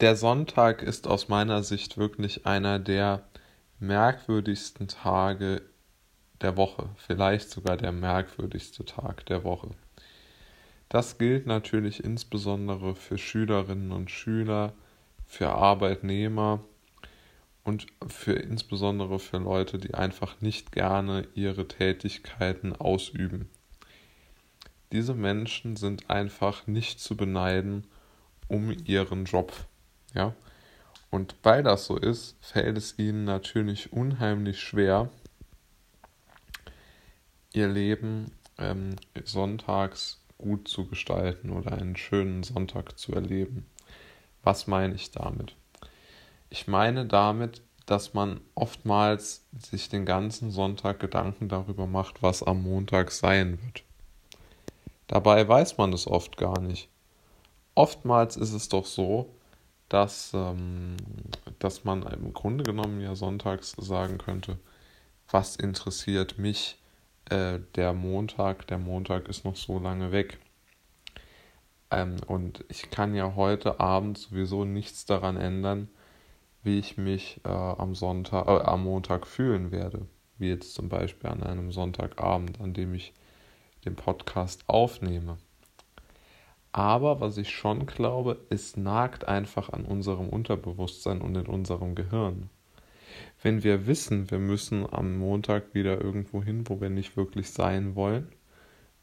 der Sonntag ist aus meiner Sicht wirklich einer der merkwürdigsten Tage der Woche, vielleicht sogar der merkwürdigste Tag der Woche. Das gilt natürlich insbesondere für Schülerinnen und Schüler, für Arbeitnehmer und für insbesondere für Leute, die einfach nicht gerne ihre Tätigkeiten ausüben. Diese Menschen sind einfach nicht zu beneiden um ihren Job. Ja? Und weil das so ist, fällt es ihnen natürlich unheimlich schwer, ihr Leben ähm, sonntags gut zu gestalten oder einen schönen Sonntag zu erleben. Was meine ich damit? Ich meine damit, dass man oftmals sich den ganzen Sonntag Gedanken darüber macht, was am Montag sein wird. Dabei weiß man es oft gar nicht. Oftmals ist es doch so, dass, ähm, dass man im Grunde genommen ja sonntags sagen könnte, was interessiert mich äh, der Montag, der Montag ist noch so lange weg. Ähm, und ich kann ja heute Abend sowieso nichts daran ändern, wie ich mich äh, am Sonntag, äh, am Montag fühlen werde. Wie jetzt zum Beispiel an einem Sonntagabend, an dem ich den Podcast aufnehme. Aber was ich schon glaube, es nagt einfach an unserem Unterbewusstsein und in unserem Gehirn. Wenn wir wissen, wir müssen am Montag wieder irgendwo hin, wo wir nicht wirklich sein wollen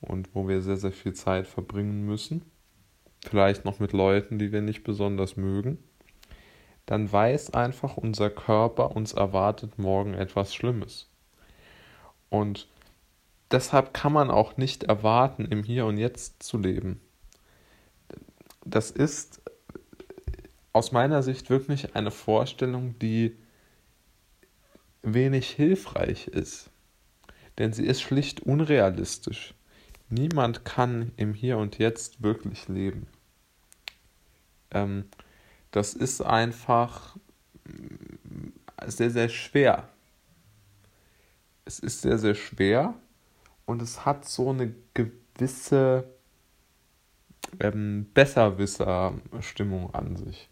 und wo wir sehr, sehr viel Zeit verbringen müssen, vielleicht noch mit Leuten, die wir nicht besonders mögen, dann weiß einfach unser Körper, uns erwartet morgen etwas Schlimmes. Und deshalb kann man auch nicht erwarten, im Hier und Jetzt zu leben. Das ist aus meiner Sicht wirklich eine Vorstellung, die wenig hilfreich ist. Denn sie ist schlicht unrealistisch. Niemand kann im Hier und Jetzt wirklich leben. Ähm, das ist einfach sehr, sehr schwer. Es ist sehr, sehr schwer und es hat so eine gewisse ähm, Besserwisser-Stimmung an sich.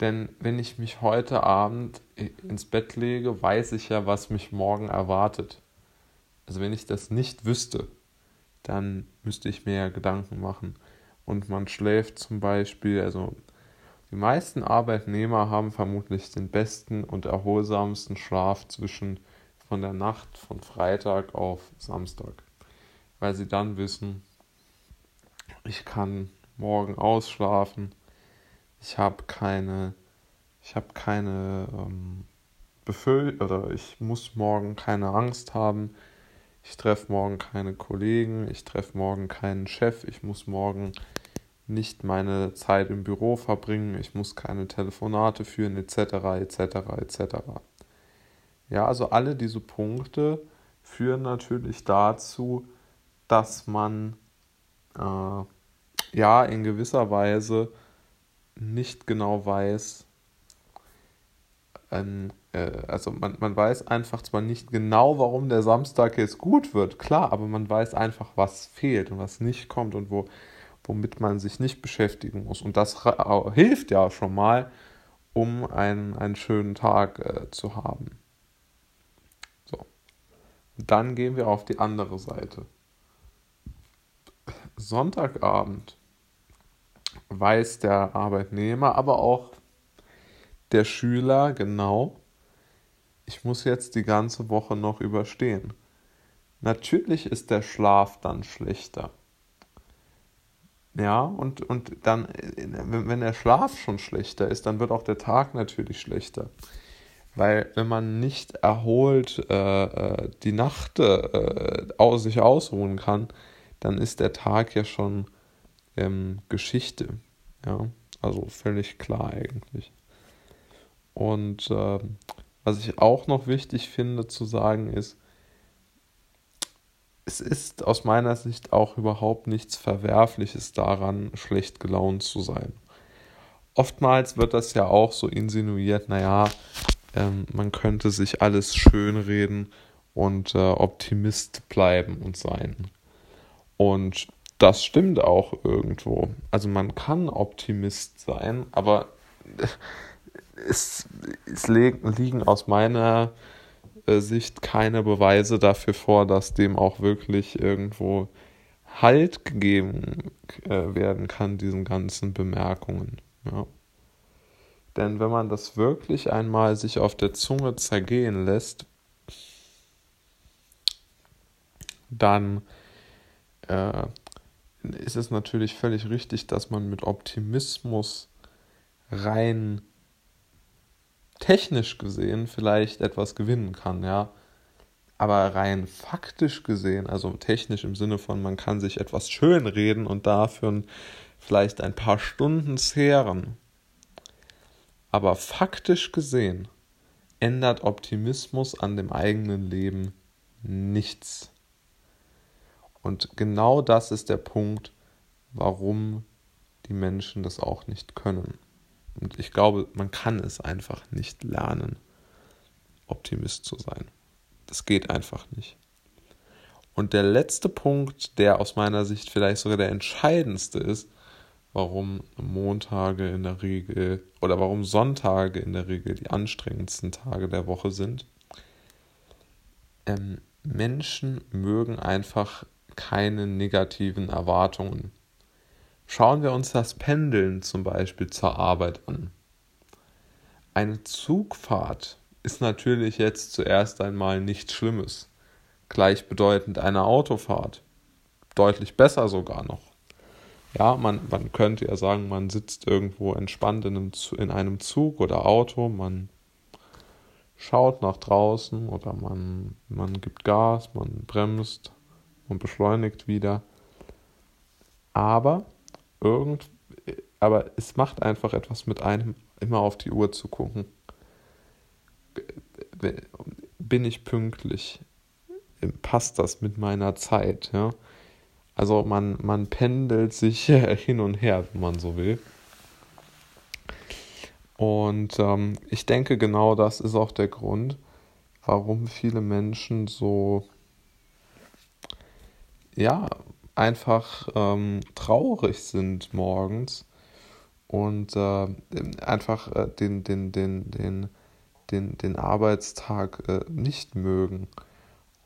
Denn wenn ich mich heute Abend ins Bett lege, weiß ich ja, was mich morgen erwartet. Also wenn ich das nicht wüsste, dann müsste ich mir ja Gedanken machen. Und man schläft zum Beispiel, also die meisten Arbeitnehmer haben vermutlich den besten und erholsamsten Schlaf zwischen von der Nacht von Freitag auf Samstag, weil sie dann wissen, ich kann morgen ausschlafen, ich habe keine, ich habe keine ähm, Befehl oder ich muss morgen keine Angst haben, ich treffe morgen keine Kollegen, ich treffe morgen keinen Chef, ich muss morgen nicht meine Zeit im Büro verbringen, ich muss keine Telefonate führen, etc., etc., etc. Ja, also alle diese Punkte führen natürlich dazu, dass man äh, ja in gewisser Weise nicht genau weiß, ähm, äh, also man, man weiß einfach zwar nicht genau, warum der Samstag jetzt gut wird, klar, aber man weiß einfach, was fehlt und was nicht kommt und wo, womit man sich nicht beschäftigen muss. Und das hilft ja schon mal, um einen, einen schönen Tag äh, zu haben. So. Und dann gehen wir auf die andere Seite. Sonntagabend weiß der Arbeitnehmer, aber auch der Schüler genau, ich muss jetzt die ganze Woche noch überstehen. Natürlich ist der Schlaf dann schlechter. Ja, und, und dann, wenn der Schlaf schon schlechter ist, dann wird auch der Tag natürlich schlechter. Weil wenn man nicht erholt äh, äh die Nacht äh, aus, sich ausruhen kann, dann ist der Tag ja schon ähm, Geschichte. Ja, also völlig klar eigentlich. Und äh, was ich auch noch wichtig finde zu sagen ist, es ist aus meiner Sicht auch überhaupt nichts Verwerfliches daran, schlecht gelaunt zu sein. Oftmals wird das ja auch so insinuiert, naja, ähm, man könnte sich alles schönreden und äh, Optimist bleiben und sein. Und das stimmt auch irgendwo. Also man kann Optimist sein, aber es, es liegen aus meiner äh, Sicht keine Beweise dafür vor, dass dem auch wirklich irgendwo Halt gegeben äh, werden kann, diesen ganzen Bemerkungen. Ja. Denn wenn man das wirklich einmal sich auf der Zunge zergehen lässt, dann äh, ist es natürlich völlig richtig, dass man mit Optimismus rein technisch gesehen vielleicht etwas gewinnen kann, ja. Aber rein faktisch gesehen, also technisch im Sinne von, man kann sich etwas schönreden und dafür vielleicht ein paar Stunden zehren. Aber faktisch gesehen ändert Optimismus an dem eigenen Leben nichts. Und genau das ist der Punkt, warum die Menschen das auch nicht können. Und ich glaube, man kann es einfach nicht lernen, Optimist zu sein. Das geht einfach nicht. Und der letzte Punkt, der aus meiner Sicht vielleicht sogar der entscheidendste ist, warum Montage in der Regel oder warum Sonntage in der Regel die anstrengendsten Tage der Woche sind. Ähm, Menschen mögen einfach keine negativen Erwartungen. Schauen wir uns das Pendeln zum Beispiel zur Arbeit an. Eine Zugfahrt ist natürlich jetzt zuerst einmal nichts Schlimmes, gleichbedeutend einer Autofahrt, deutlich besser sogar noch. Ja, man, man könnte ja sagen, man sitzt irgendwo entspannt in einem, in einem Zug oder Auto, man schaut nach draußen oder man, man gibt Gas, man bremst, und beschleunigt wieder. Aber irgend, aber es macht einfach etwas mit einem, immer auf die Uhr zu gucken. Bin ich pünktlich? Passt das mit meiner Zeit? Ja? Also man, man pendelt sich hin und her, wenn man so will. Und ähm, ich denke, genau das ist auch der Grund, warum viele Menschen so ja, einfach ähm, traurig sind morgens und äh, einfach äh, den, den, den, den, den, den Arbeitstag äh, nicht mögen.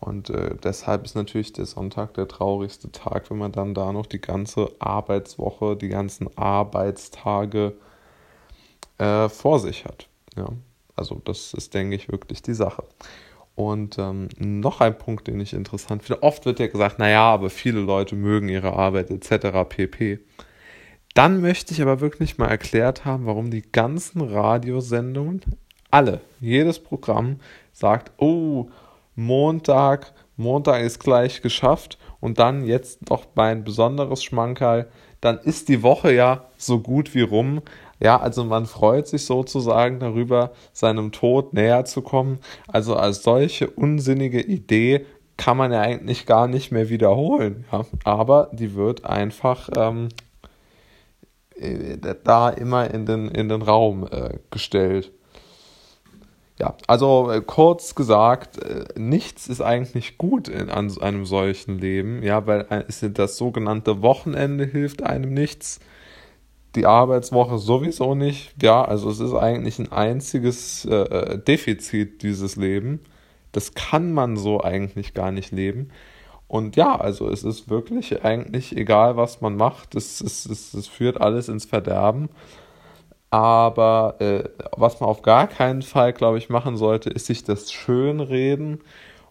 Und äh, deshalb ist natürlich der Sonntag der traurigste Tag, wenn man dann da noch die ganze Arbeitswoche, die ganzen Arbeitstage äh, vor sich hat. Ja, also das ist, denke ich, wirklich die Sache. Und ähm, noch ein Punkt, den ich interessant finde. Oft wird ja gesagt, naja, aber viele Leute mögen ihre Arbeit etc. pp. Dann möchte ich aber wirklich mal erklärt haben, warum die ganzen Radiosendungen, alle, jedes Programm sagt, oh, Montag, Montag ist gleich geschafft und dann jetzt noch mein besonderes Schmankerl, dann ist die Woche ja so gut wie rum. Ja, also man freut sich sozusagen darüber, seinem Tod näher zu kommen. Also als solche unsinnige Idee kann man ja eigentlich gar nicht mehr wiederholen. Ja? Aber die wird einfach ähm, äh, da immer in den, in den Raum äh, gestellt. Ja, also äh, kurz gesagt, äh, nichts ist eigentlich gut in, an einem solchen Leben, ja, weil äh, das sogenannte Wochenende hilft einem nichts die Arbeitswoche sowieso nicht. Ja, also es ist eigentlich ein einziges äh, Defizit, dieses Leben. Das kann man so eigentlich gar nicht leben. Und ja, also es ist wirklich eigentlich egal, was man macht, es, es, es, es führt alles ins Verderben. Aber äh, was man auf gar keinen Fall, glaube ich, machen sollte, ist sich das schönreden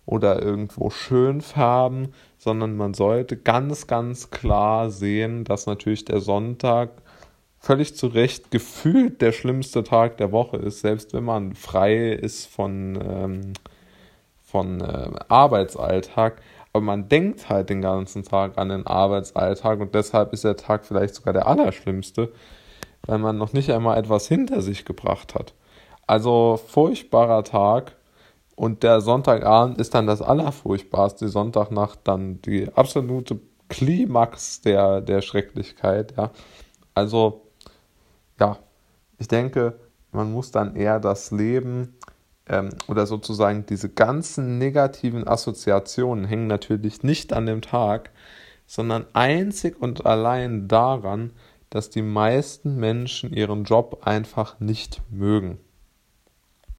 oder irgendwo schön färben, sondern man sollte ganz, ganz klar sehen, dass natürlich der Sonntag völlig zu Recht gefühlt der schlimmste Tag der Woche ist, selbst wenn man frei ist von, ähm, von äh, Arbeitsalltag. Aber man denkt halt den ganzen Tag an den Arbeitsalltag und deshalb ist der Tag vielleicht sogar der allerschlimmste, weil man noch nicht einmal etwas hinter sich gebracht hat. Also furchtbarer Tag und der Sonntagabend ist dann das Allerfurchtbarste, die Sonntagnacht dann die absolute Klimax der, der Schrecklichkeit, ja. Also ja, ich denke, man muss dann eher das Leben ähm, oder sozusagen diese ganzen negativen Assoziationen hängen natürlich nicht an dem Tag, sondern einzig und allein daran, dass die meisten Menschen ihren Job einfach nicht mögen.